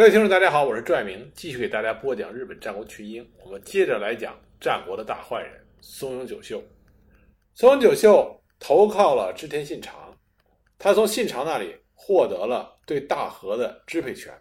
各位听众，大家好，我是朱爱明，继续给大家播讲日本战国群英。我们接着来讲战国的大坏人松永久秀。松永久秀投靠了织田信长，他从信长那里获得了对大和的支配权，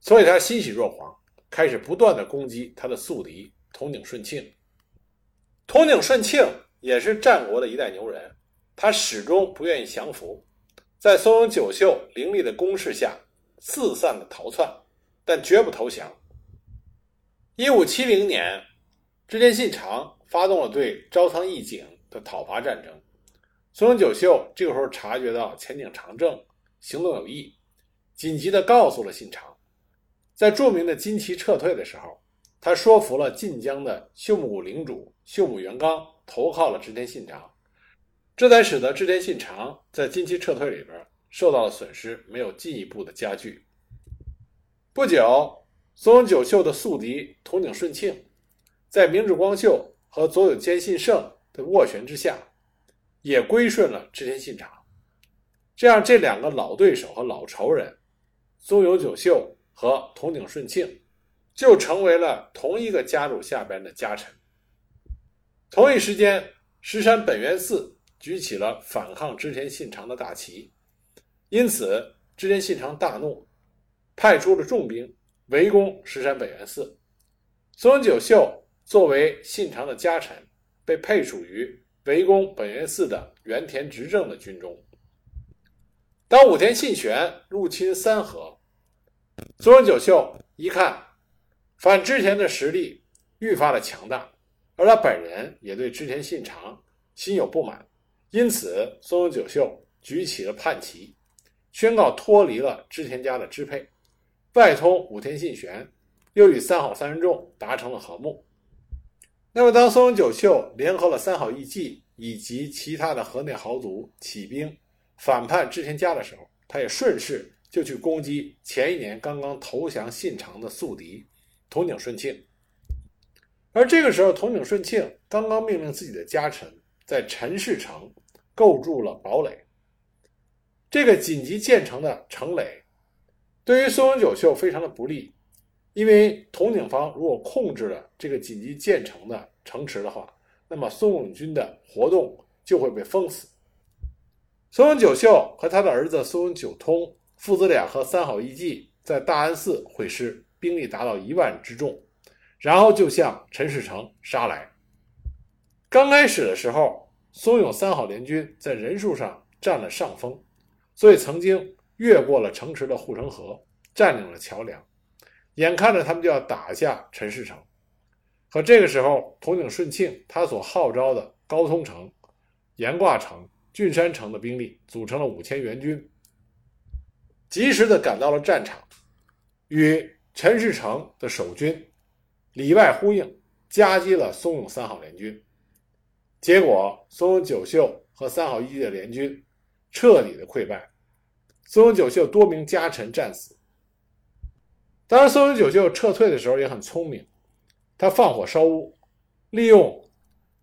所以他欣喜若狂，开始不断的攻击他的宿敌统井顺庆。统井顺庆也是战国的一代牛人，他始终不愿意降服，在松永久秀凌厉的攻势下。四散的逃窜，但绝不投降。一五七零年，织田信长发动了对朝仓义景的讨伐战争。松永久秀这个时候察觉到前景长政行动有异，紧急的告诉了信长。在著名的金崎撤退的时候，他说服了晋江的秀木谷领主秀木元刚投靠了织田信长，这才使得织田信长在金崎撤退里边。受到的损失没有进一步的加剧。不久，松永久秀的宿敌统井顺庆，在明治光秀和佐久间信胜的斡旋之下，也归顺了织田信长。这样，这两个老对手和老仇人松永久秀和统井顺庆，就成为了同一个家主下边的家臣。同一时间，石山本愿寺举起了反抗织田信长的大旗。因此，织田信长大怒，派出了重兵围攻石山本愿寺。松永久秀作为信长的家臣，被配属于围攻本愿寺的原田执政的军中。当武田信玄入侵三河，松永久秀一看反织田的实力愈发的强大，而他本人也对织田信长心有不满，因此松永久秀举起了叛旗。宣告脱离了织田家的支配，外通武田信玄，又与三好三人众达成了和睦。那么，当松永久秀联合了三好义继以及其他的河内豪族起兵反叛织田家的时候，他也顺势就去攻击前一年刚刚投降信长的宿敌统井顺庆。而这个时候，统井顺庆刚刚命令自己的家臣在陈氏城构筑了堡垒。这个紧急建成的城垒，对于松永久秀非常的不利，因为统井方如果控制了这个紧急建成的城池的话，那么松永军的活动就会被封死。松永久秀和他的儿子松永久通父子俩和三好义继在大安寺会师，兵力达到一万之众，然后就向陈氏城杀来。刚开始的时候，松永三好联军在人数上占了上风。所以曾经越过了城池的护城河，占领了桥梁，眼看着他们就要打下陈氏城。可这个时候，统井顺庆他所号召的高通城、岩挂城、郡山城的兵力组成了五千援军，及时的赶到了战场，与陈氏城的守军里外呼应，夹击了松永三好联军。结果，松永九秀和三好一的联军。彻底的溃败，松永久秀多名家臣战死。当然，松永久秀撤退的时候也很聪明，他放火烧屋，利用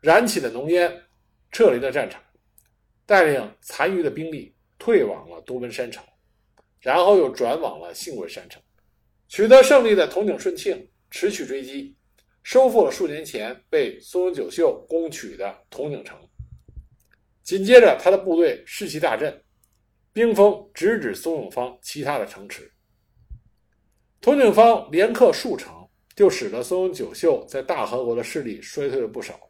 燃起的浓烟撤离了战场，带领残余的兵力退往了多温山城，然后又转往了信贵山城。取得胜利的统井顺庆持续追击，收复了数年前被松永久秀攻取的统井城。紧接着，他的部队士气大振，兵锋直指松永方其他的城池。统井方连克数城，就使得松永久秀在大和国的势力衰退了不少。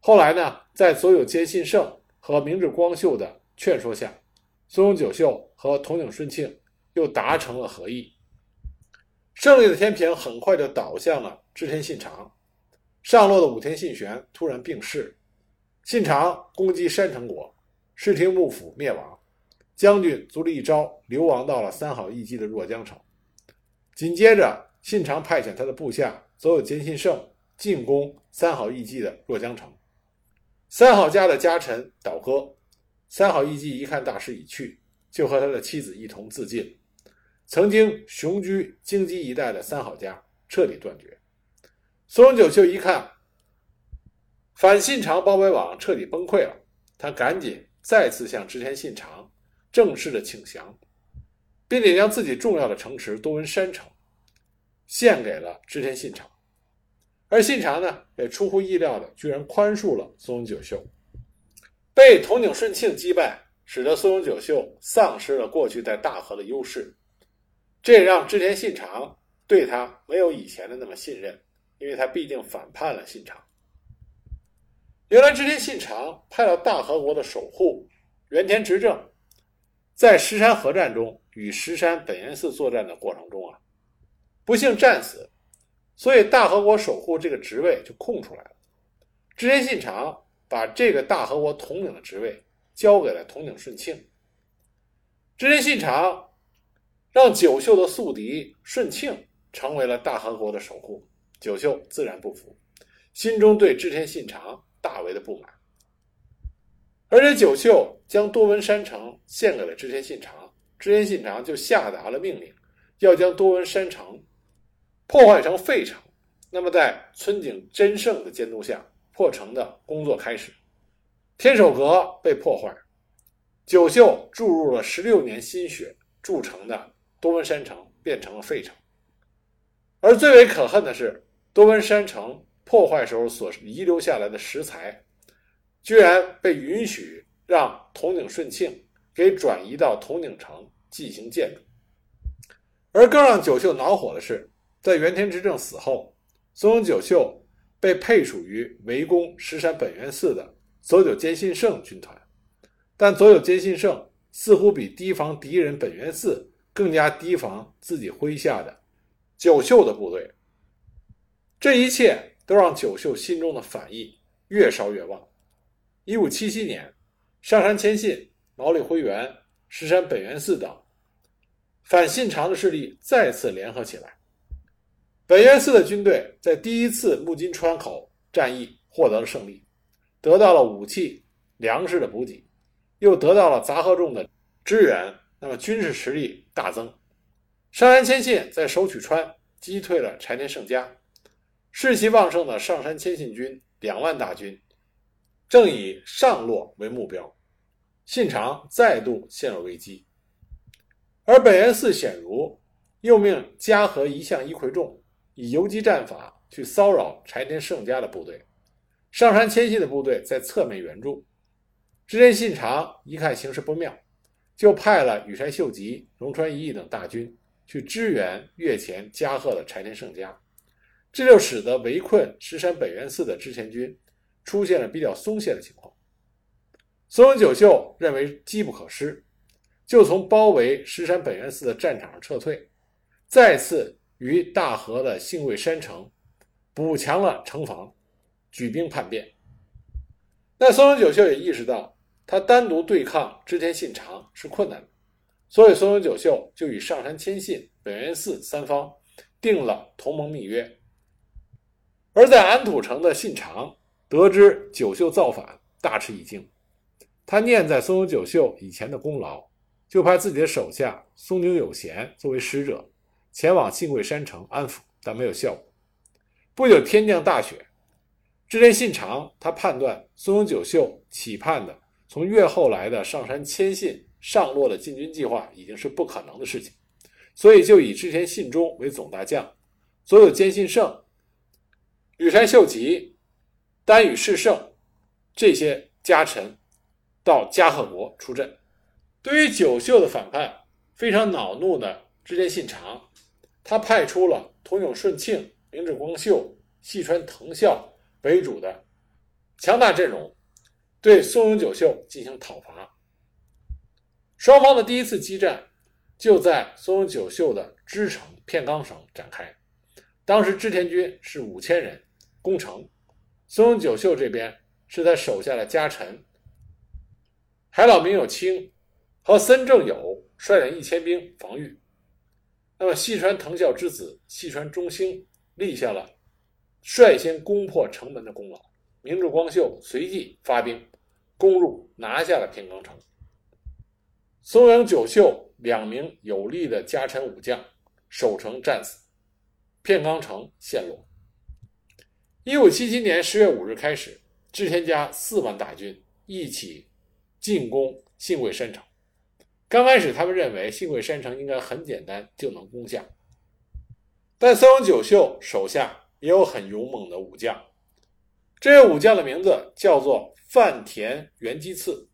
后来呢，在所有坚信胜和明智光秀的劝说下，松永久秀和统井顺庆又达成了和议。胜利的天平很快就倒向了织田信长。上洛的武田信玄突然病逝。信长攻击山城国，室町幕府灭亡，将军足利义昭流亡到了三好义继的若江城。紧接着，信长派遣他的部下佐有兼信胜进攻三好义继的若江城。三好家的家臣倒戈，三好义继一看大势已去，就和他的妻子一同自尽。曾经雄居京畿一带的三好家彻底断绝。松永久秀一看。反信长包围网彻底崩溃了，他赶紧再次向织田信长正式的请降。并且将自己重要的城池多闻山城献给了织田信长。而信长呢，也出乎意料的，居然宽恕了松永久秀。被统井顺庆击败，使得松永久秀丧失了过去在大和的优势，这也让织田信长对他没有以前的那么信任，因为他毕竟反叛了信长。原来织田信长派到大和国的守护原田执政，在石山合战中与石山本愿寺作战的过程中啊，不幸战死。所以大和国守护这个职位就空出来了。织田信长把这个大和国统领的职位交给了统领顺庆。织田信长让九秀的宿敌顺庆成为了大和国的守护，九秀自然不服，心中对织田信长大为的不满。而且九秀将多闻山城献给了织田信长，织田信长就下达了命令，要将多闻山城。破坏成废城，那么在村井真胜的监督下，破城的工作开始。天守阁被破坏，九秀注入了十六年心血筑成的多闻山城变成了废城。而最为可恨的是，多闻山城破坏时候所遗留下来的石材，居然被允许让统领顺庆给转移到统领城进行建筑。而更让九秀恼火的是。在原田执政死后，松永久秀被配属于围攻石山本愿寺的佐久间信胜军团，但佐久间信胜似乎比提防敌人本愿寺更加提防自己麾下的久秀的部队。这一切都让九秀心中的反意越烧越旺。一五七七年，上杉谦信、毛利辉元、石山本愿寺等反信长的势力再次联合起来。本愿寺的军队在第一次木津川口战役获得了胜利，得到了武器、粮食的补给，又得到了杂贺众的支援，那么军事实力大增。上杉谦信在守取川，击退了柴田胜家，士气旺盛的上杉谦信军两万大军正以上洛为目标，信长再度陷入危机。而北原寺显如又命加贺一向一葵众。以游击战法去骚扰柴田胜家的部队，上杉谦信的部队在侧面援助。织田信长一看形势不妙，就派了羽柴秀吉、龙川一义等大军去支援越前加贺的柴田胜家，这就使得围困石山本愿寺的织田军出现了比较松懈的情况。松永久秀认为机不可失，就从包围石山本愿寺的战场上撤退，再次。于大河的信贵山城补强了城防，举兵叛变。那松永久秀也意识到，他单独对抗织田信长是困难的，所以松永久秀就与上杉谦信、本愿寺三方定了同盟密约。而在安土城的信长得知九秀造反，大吃一惊，他念在松永久秀以前的功劳，就派自己的手下松井有贤作为使者。前往信贵山城安抚，但没有效果。不久，天降大雪。织田信长他判断松永久秀企盼的从越后来的上山谦信上洛的进军计划已经是不可能的事情，所以就以织田信忠为总大将，所有兼信胜、羽山秀吉、丹羽士胜这些家臣到加贺国出阵。对于九秀的反叛，非常恼怒的织田信长。他派出了统永顺庆、明智光秀、细川藤孝为主的强大阵容，对松永久秀进行讨伐。双方的第一次激战就在松永久秀的支城片冈省展开。当时织田军是五千人攻城，松永久秀这边是他手下的家臣海老名有清和森正友率领一千兵防御。那么，细川藤孝之子细川忠兴立下了率先攻破城门的功劳。明智光秀随即发兵攻入，拿下了片冈城。松阳久秀两名有力的家臣武将守城战死，片冈城陷落。一五七七年十月五日开始，织田家四万大军一起进攻信贵山城。刚开始，他们认为信贵山城应该很简单就能攻下，但松永久秀手下也有很勇猛的武将。这位武将的名字叫做范田元基次，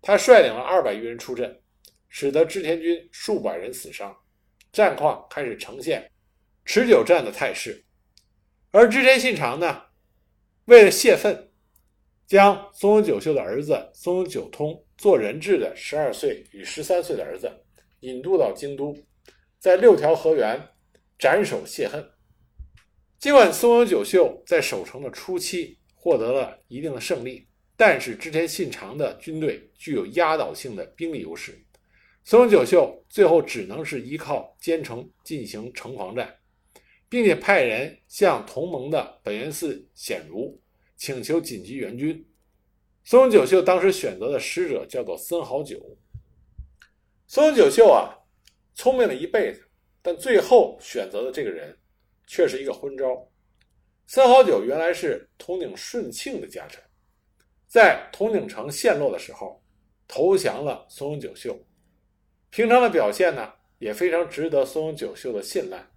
他率领了二百余人出阵，使得织田军数百人死伤，战况开始呈现持久战的态势。而织田信长呢，为了泄愤，将松永久秀的儿子松永久通做人质的十二岁与十三岁的儿子引渡到京都，在六条河原斩首泄恨。尽管松永久秀在守城的初期获得了一定的胜利，但是织田信长的军队具有压倒性的兵力优势，松永久秀最后只能是依靠坚城进行城防战。并且派人向同盟的本愿寺显如请求紧急援军。松永久秀当时选择的使者叫做森好久。松永久秀啊，聪明了一辈子，但最后选择的这个人却是一个昏招。森好久原来是统领顺庆的家臣，在统领城陷落的时候投降了松永久秀。平常的表现呢，也非常值得松永久秀的信赖。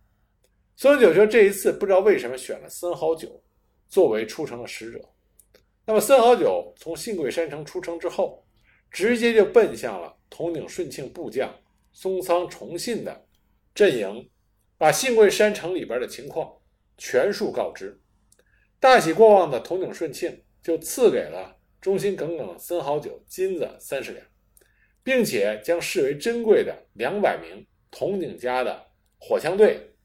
松永久秀这一次不知道为什么选了森好九作为出城的使者。那么森好九从信贵山城出城之后，直接就奔向了统领顺庆部将松仓重信的阵营，把信贵山城里边的情况全数告知。大喜过望的统领顺庆就赐给了忠心耿耿的森好九金子三十两，并且将视为珍贵的两百名统领家的火枪队。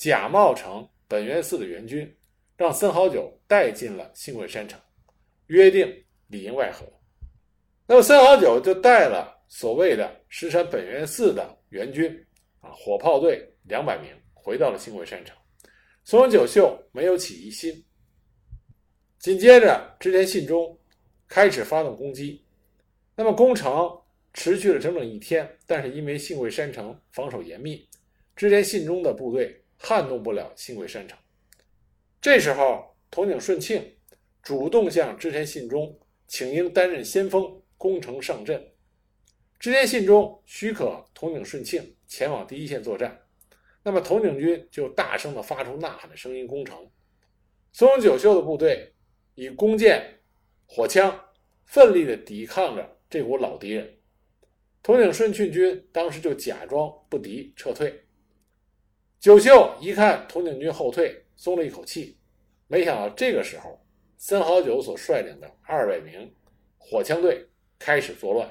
假冒成本愿寺的援军，让森好久带进了信贵山城，约定里应外合。那么森好久就带了所谓的石山本愿寺的援军啊，火炮队两百名，回到了信贵山城。松永久秀没有起疑心。紧接着，织田信忠开始发动攻击。那么攻城持续了整整一天，但是因为信贵山城防守严密，织田信忠的部队。撼动不了新贵山城。这时候，统领顺庆主动向织田信忠请缨担任先锋，攻城上阵。织田信忠许可统领顺庆前往第一线作战，那么统领军就大声的发出呐喊的声音攻城。松永久秀的部队以弓箭、火枪奋力的抵抗着这股老敌人。统领顺庆军当时就假装不敌，撤退。九秀一看统领军后退，松了一口气。没想到这个时候，森好久所率领的二百名火枪队开始作乱，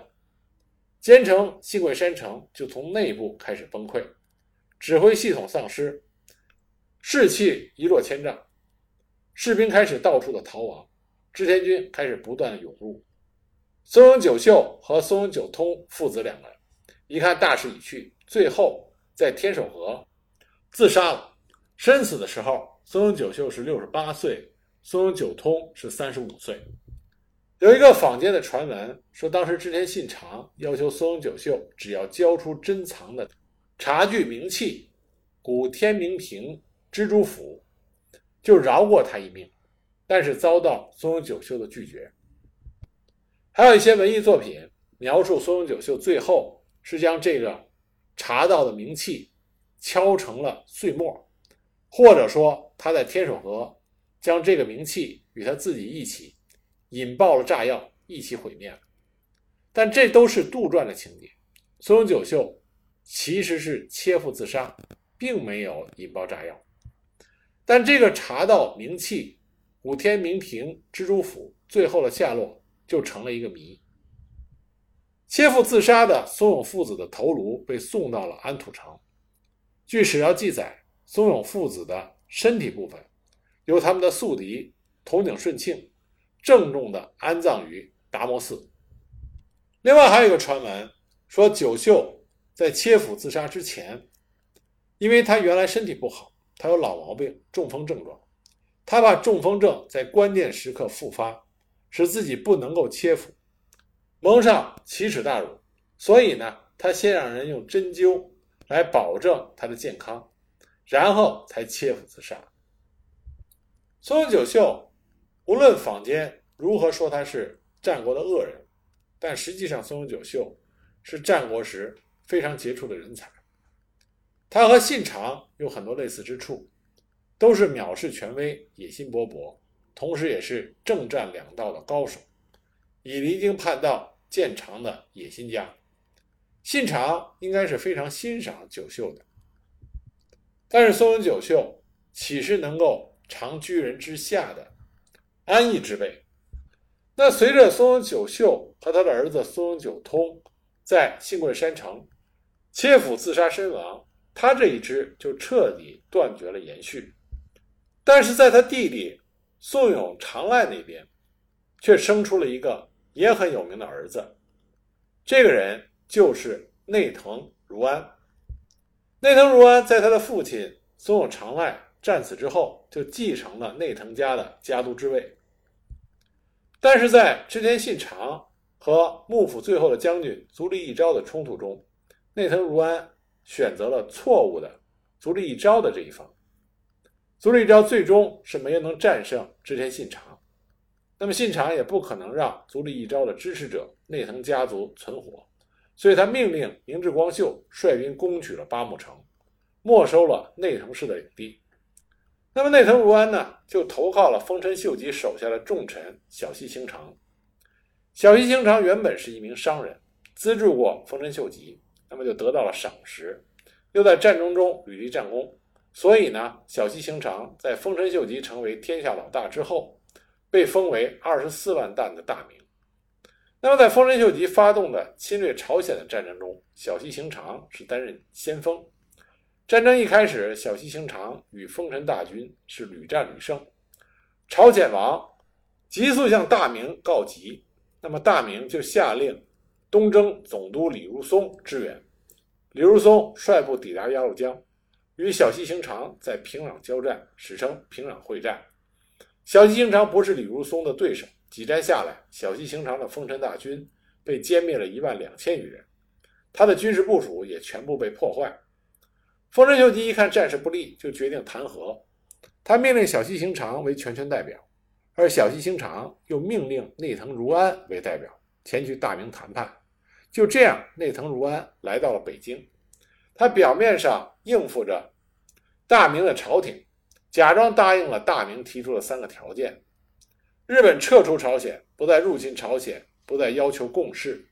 坚城信贵山城就从内部开始崩溃，指挥系统丧失，士气一落千丈，士兵开始到处的逃亡，织田军开始不断的涌入。松永久秀和松永久通父子两人一看大势已去，最后在天守河。自杀了。身死的时候，松永久秀是六十八岁，松永久通是三十五岁。有一个坊间的传闻说，当时织田信长要求松永久秀只要交出珍藏的茶具名器古天明瓶蜘蛛斧，就饶过他一命，但是遭到松永久秀的拒绝。还有一些文艺作品描述松永久秀最后是将这个茶道的名器。敲成了碎末，或者说他在天守阁将这个名器与他自己一起引爆了炸药，一起毁灭了。但这都是杜撰的情节。松永久秀其实是切腹自杀，并没有引爆炸药。但这个茶道名器武天明平蜘蛛斧最后的下落就成了一个谜。切腹自杀的松永父子的头颅被送到了安土城。据史料记载，松永父子的身体部分由他们的宿敌统领顺庆郑重地安葬于达摩寺。另外，还有一个传闻说，九秀在切腹自杀之前，因为他原来身体不好，他有老毛病，中风症状，他怕中风症在关键时刻复发，使自己不能够切腹，蒙上奇耻大辱，所以呢，他先让人用针灸。来保证他的健康，然后才切腹自杀。松永久秀，无论坊间如何说他是战国的恶人，但实际上松永久秀是战国时非常杰出的人才。他和信长有很多类似之处，都是藐视权威、野心勃勃，同时也是正战两道的高手，以离经叛道见长的野心家。信长应该是非常欣赏九秀的，但是松永九秀岂是能够长居人之下的安逸之辈？那随着松永九秀和他的儿子松永九通在信贵山城切腹自杀身亡。他这一支就彻底断绝了延续，但是在他弟弟宋永长赖那边，却生出了一个也很有名的儿子，这个人就是内藤如安。内藤如安在他的父亲松永长赖战死之后，就继承了内藤家的家督之位，但是在织田信长和幕府最后的将军足利义昭的冲突中，内藤如安。选择了错误的足利义昭的这一方，足利义昭最终是没有能战胜织田信长，那么信长也不可能让足利义昭的支持者内藤家族存活，所以他命令明智光秀率兵攻取了八木城，没收了内藤氏的领地。那么内藤如安呢，就投靠了丰臣秀吉手下的重臣小西行长。小西行长原本是一名商人，资助过丰臣秀吉。那么就得到了赏识，又在战争中屡立战功，所以呢，小西行长在丰臣秀吉成为天下老大之后，被封为二十四万担的大名。那么在丰臣秀吉发动的侵略朝鲜的战争中，小西行长是担任先锋。战争一开始，小西行长与丰臣大军是屡战屡胜，朝鲜王急速向大明告急，那么大明就下令。东征总督李如松支援，李如松率部抵达鸭绿江，与小西行长在平壤交战，史称平壤会战。小西行长不是李如松的对手，几战下来，小西行长的丰臣大军被歼灭了一万两千余人，他的军事部署也全部被破坏。丰臣秀吉一看战事不利，就决定谈和，他命令小西行长为全权代表，而小西行长又命令内藤如安为代表前去大明谈判。就这样，内藤如安来到了北京。他表面上应付着大明的朝廷，假装答应了大明提出的三个条件：日本撤出朝鲜，不再入侵朝鲜，不再要求共事。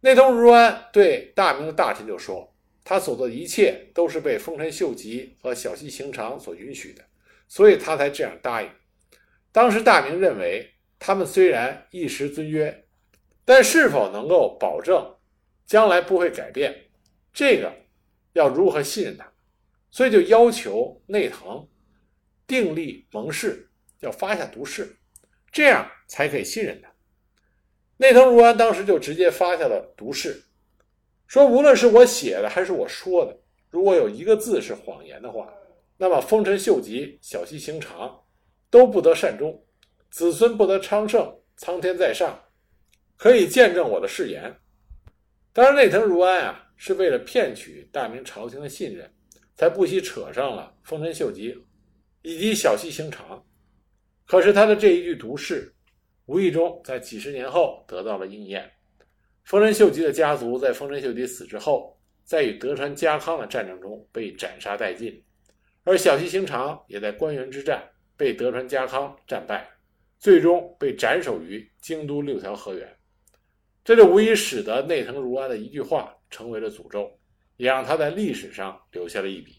内藤如安对大明的大臣就说：“他所做的一切都是被丰臣秀吉和小西行长所允许的，所以他才这样答应。”当时大明认为，他们虽然一时尊约。但是否能够保证将来不会改变，这个要如何信任他？所以就要求内藤订立盟誓，要发下毒誓，这样才可以信任他。内藤如安当时就直接发下了毒誓，说无论是我写的还是我说的，如果有一个字是谎言的话，那么丰臣秀吉、小西行长都不得善终，子孙不得昌盛，苍天在上。可以见证我的誓言。当然，内藤如安啊，是为了骗取大明朝廷的信任，才不惜扯上了丰臣秀吉以及小西行长。可是他的这一句毒誓，无意中在几十年后得到了应验。丰臣秀吉的家族在丰臣秀吉死之后，在与德川家康的战争中被斩杀殆尽，而小西行长也在关原之战被德川家康战败，最终被斩首于京都六条河原。这就无疑使得内藤如安的一句话成为了诅咒，也让他在历史上留下了一笔。